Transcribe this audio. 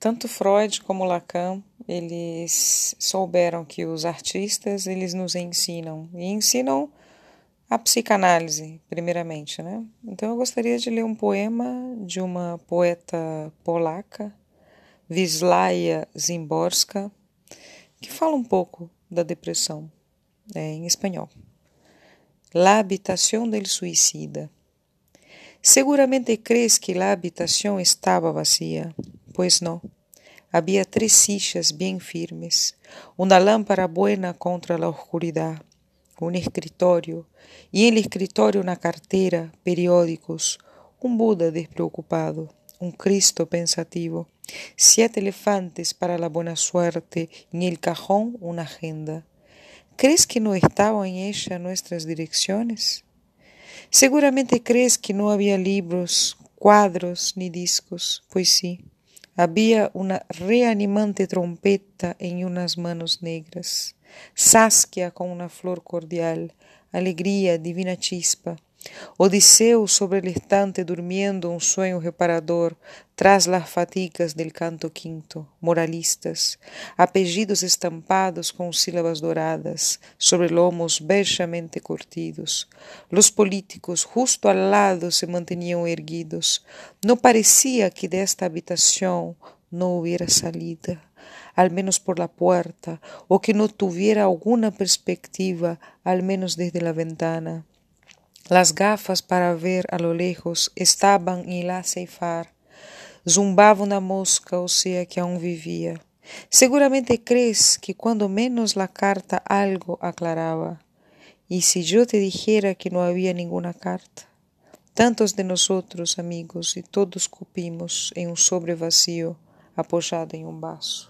tanto Freud como Lacan, eles souberam que os artistas, eles nos ensinam, e ensinam a psicanálise, primeiramente, né? Então eu gostaria de ler um poema de uma poeta polaca, Wisława Zimborska, que fala um pouco da depressão, é, em espanhol. La habitación del suicida. Seguramente crees que la habitación estaba vacía. Pues no. Había tres sillas bien firmes, una lámpara buena contra la oscuridad, un escritorio, y en el escritorio una cartera, periódicos, un Buda despreocupado, un Cristo pensativo, siete elefantes para la buena suerte y en el cajón una agenda. ¿Crees que no estaban en ella nuestras direcciones? Seguramente crees que no había libros, cuadros ni discos, pues sí, había una reanimante trompeta en unas manos negras, Saskia con una flor cordial, alegría, divina chispa, Odiseo sobre el estante durmiendo un sueño reparador tras las fatigas del canto quinto, moralistas, apellidos estampados con sílabas doradas sobre lomos bellamente curtidos. Los políticos justo al lado se mantenían erguidos. No parecía que de esta habitación no hubiera salida al menos por la puerta, o que no tuviera alguna perspectiva, al menos desde la ventana. Las gafas para ver a lo lejos estaban en la ceifar. Zumbava una mosca, o sea que aún vivía. Seguramente crees que cuando menos la carta algo aclaraba. ¿Y si yo te dijera que no había ninguna carta? Tantos de nosotros, amigos, y todos cupimos en un sobre vacío apoyado en un vaso.